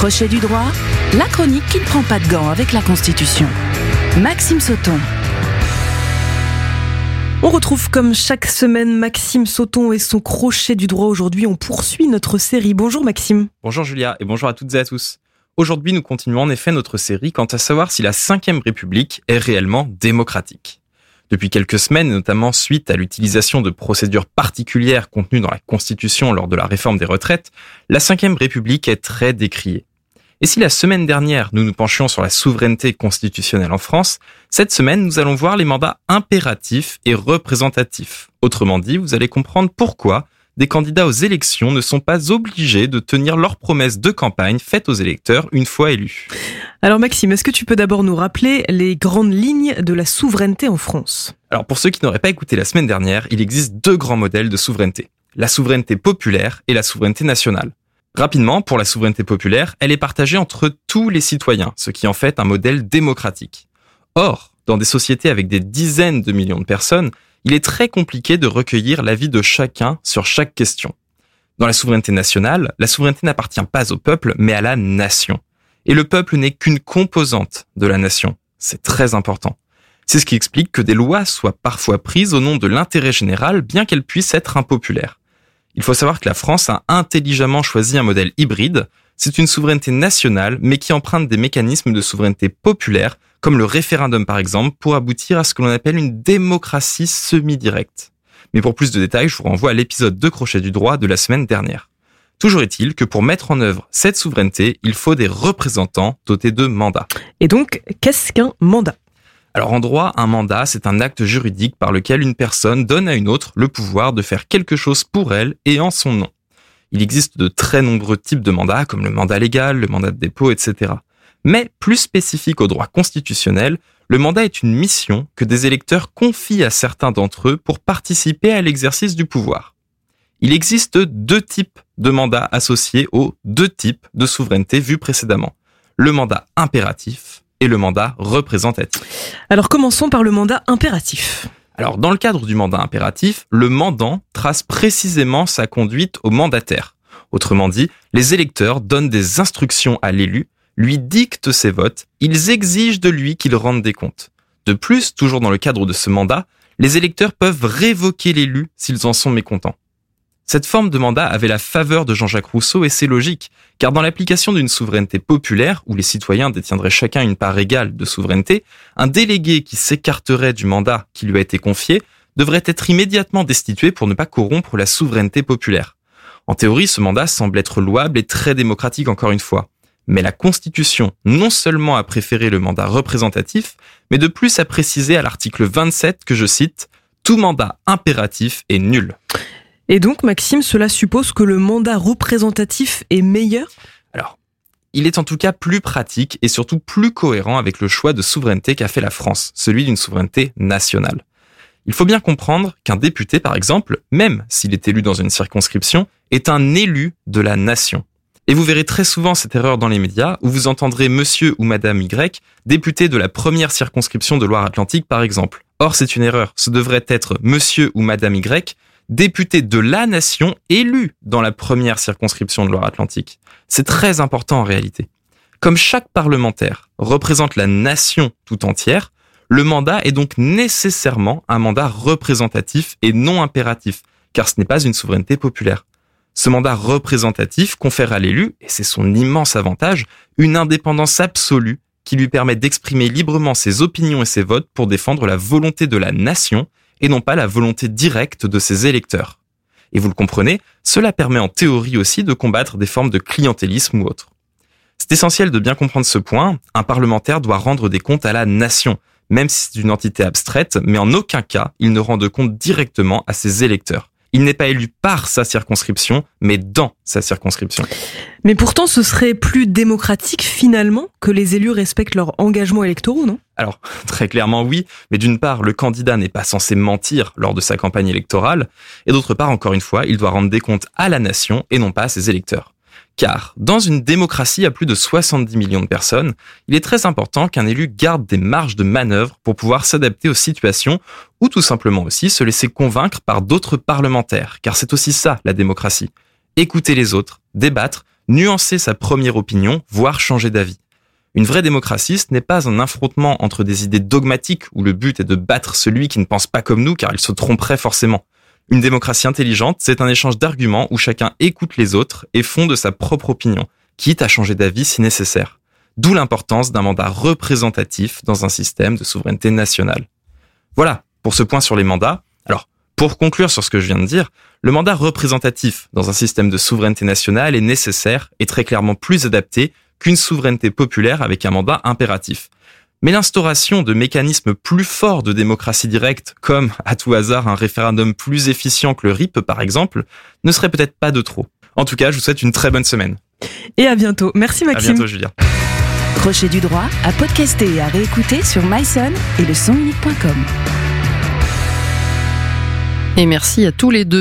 Crochet du droit, la chronique qui ne prend pas de gants avec la Constitution. Maxime Sauton. On retrouve comme chaque semaine Maxime Sauton et son crochet du droit. Aujourd'hui, on poursuit notre série. Bonjour Maxime. Bonjour Julia et bonjour à toutes et à tous. Aujourd'hui, nous continuons en effet notre série quant à savoir si la Ve République est réellement démocratique. Depuis quelques semaines, notamment suite à l'utilisation de procédures particulières contenues dans la Constitution lors de la réforme des retraites, la Ve République est très décriée. Et si la semaine dernière, nous nous penchions sur la souveraineté constitutionnelle en France, cette semaine, nous allons voir les mandats impératifs et représentatifs. Autrement dit, vous allez comprendre pourquoi des candidats aux élections ne sont pas obligés de tenir leurs promesses de campagne faites aux électeurs une fois élus. Alors Maxime, est-ce que tu peux d'abord nous rappeler les grandes lignes de la souveraineté en France? Alors pour ceux qui n'auraient pas écouté la semaine dernière, il existe deux grands modèles de souveraineté. La souveraineté populaire et la souveraineté nationale. Rapidement, pour la souveraineté populaire, elle est partagée entre tous les citoyens, ce qui en fait un modèle démocratique. Or, dans des sociétés avec des dizaines de millions de personnes, il est très compliqué de recueillir l'avis de chacun sur chaque question. Dans la souveraineté nationale, la souveraineté n'appartient pas au peuple, mais à la nation. Et le peuple n'est qu'une composante de la nation. C'est très important. C'est ce qui explique que des lois soient parfois prises au nom de l'intérêt général, bien qu'elles puissent être impopulaires. Il faut savoir que la France a intelligemment choisi un modèle hybride. C'est une souveraineté nationale, mais qui emprunte des mécanismes de souveraineté populaire, comme le référendum par exemple, pour aboutir à ce que l'on appelle une démocratie semi-directe. Mais pour plus de détails, je vous renvoie à l'épisode de Crochet du droit de la semaine dernière. Toujours est-il que pour mettre en œuvre cette souveraineté, il faut des représentants dotés de mandats. Et donc, qu'est-ce qu'un mandat? Alors en droit, un mandat, c'est un acte juridique par lequel une personne donne à une autre le pouvoir de faire quelque chose pour elle et en son nom. Il existe de très nombreux types de mandats, comme le mandat légal, le mandat de dépôt, etc. Mais plus spécifique au droit constitutionnel, le mandat est une mission que des électeurs confient à certains d'entre eux pour participer à l'exercice du pouvoir. Il existe deux types de mandats associés aux deux types de souveraineté vus précédemment. Le mandat impératif et le mandat représentatif. Alors commençons par le mandat impératif. Alors dans le cadre du mandat impératif, le mandant trace précisément sa conduite au mandataire. Autrement dit, les électeurs donnent des instructions à l'élu, lui dictent ses votes, ils exigent de lui qu'il rende des comptes. De plus, toujours dans le cadre de ce mandat, les électeurs peuvent révoquer l'élu s'ils en sont mécontents. Cette forme de mandat avait la faveur de Jean-Jacques Rousseau et c'est logique, car dans l'application d'une souveraineté populaire, où les citoyens détiendraient chacun une part égale de souveraineté, un délégué qui s'écarterait du mandat qui lui a été confié devrait être immédiatement destitué pour ne pas corrompre la souveraineté populaire. En théorie, ce mandat semble être louable et très démocratique encore une fois. Mais la Constitution non seulement a préféré le mandat représentatif, mais de plus a précisé à l'article 27 que je cite, tout mandat impératif est nul. Et donc, Maxime, cela suppose que le mandat représentatif est meilleur? Alors, il est en tout cas plus pratique et surtout plus cohérent avec le choix de souveraineté qu'a fait la France, celui d'une souveraineté nationale. Il faut bien comprendre qu'un député, par exemple, même s'il est élu dans une circonscription, est un élu de la nation. Et vous verrez très souvent cette erreur dans les médias où vous entendrez monsieur ou madame Y, député de la première circonscription de Loire-Atlantique par exemple. Or, c'est une erreur. Ce devrait être monsieur ou madame Y, député de la nation élu dans la première circonscription de Loire-Atlantique. C'est très important en réalité. Comme chaque parlementaire représente la nation tout entière, le mandat est donc nécessairement un mandat représentatif et non impératif, car ce n'est pas une souveraineté populaire. Ce mandat représentatif confère à l'élu, et c'est son immense avantage, une indépendance absolue qui lui permet d'exprimer librement ses opinions et ses votes pour défendre la volonté de la nation et non pas la volonté directe de ses électeurs. Et vous le comprenez, cela permet en théorie aussi de combattre des formes de clientélisme ou autres. C'est essentiel de bien comprendre ce point, un parlementaire doit rendre des comptes à la nation, même si c'est une entité abstraite, mais en aucun cas il ne rend de compte directement à ses électeurs. Il n'est pas élu par sa circonscription, mais dans sa circonscription. Mais pourtant, ce serait plus démocratique finalement que les élus respectent leurs engagements électoraux, non? Alors, très clairement oui, mais d'une part, le candidat n'est pas censé mentir lors de sa campagne électorale, et d'autre part, encore une fois, il doit rendre des comptes à la nation et non pas à ses électeurs. Car dans une démocratie à plus de 70 millions de personnes, il est très important qu'un élu garde des marges de manœuvre pour pouvoir s'adapter aux situations ou tout simplement aussi se laisser convaincre par d'autres parlementaires, car c'est aussi ça la démocratie. Écouter les autres, débattre, nuancer sa première opinion, voire changer d'avis. Une vraie démocratie, ce n'est pas un affrontement entre des idées dogmatiques où le but est de battre celui qui ne pense pas comme nous car il se tromperait forcément. Une démocratie intelligente, c'est un échange d'arguments où chacun écoute les autres et fonde sa propre opinion, quitte à changer d'avis si nécessaire. D'où l'importance d'un mandat représentatif dans un système de souveraineté nationale. Voilà, pour ce point sur les mandats. Alors, pour conclure sur ce que je viens de dire, le mandat représentatif dans un système de souveraineté nationale est nécessaire et très clairement plus adapté qu'une souveraineté populaire avec un mandat impératif. Mais l'instauration de mécanismes plus forts de démocratie directe, comme à tout hasard un référendum plus efficient que le RIP par exemple, ne serait peut-être pas de trop. En tout cas, je vous souhaite une très bonne semaine. Et à bientôt. Merci Maxime. À bientôt Julien. Crochet du droit à podcaster et à réécouter sur myson et le sonunique.com. Et merci à tous les deux.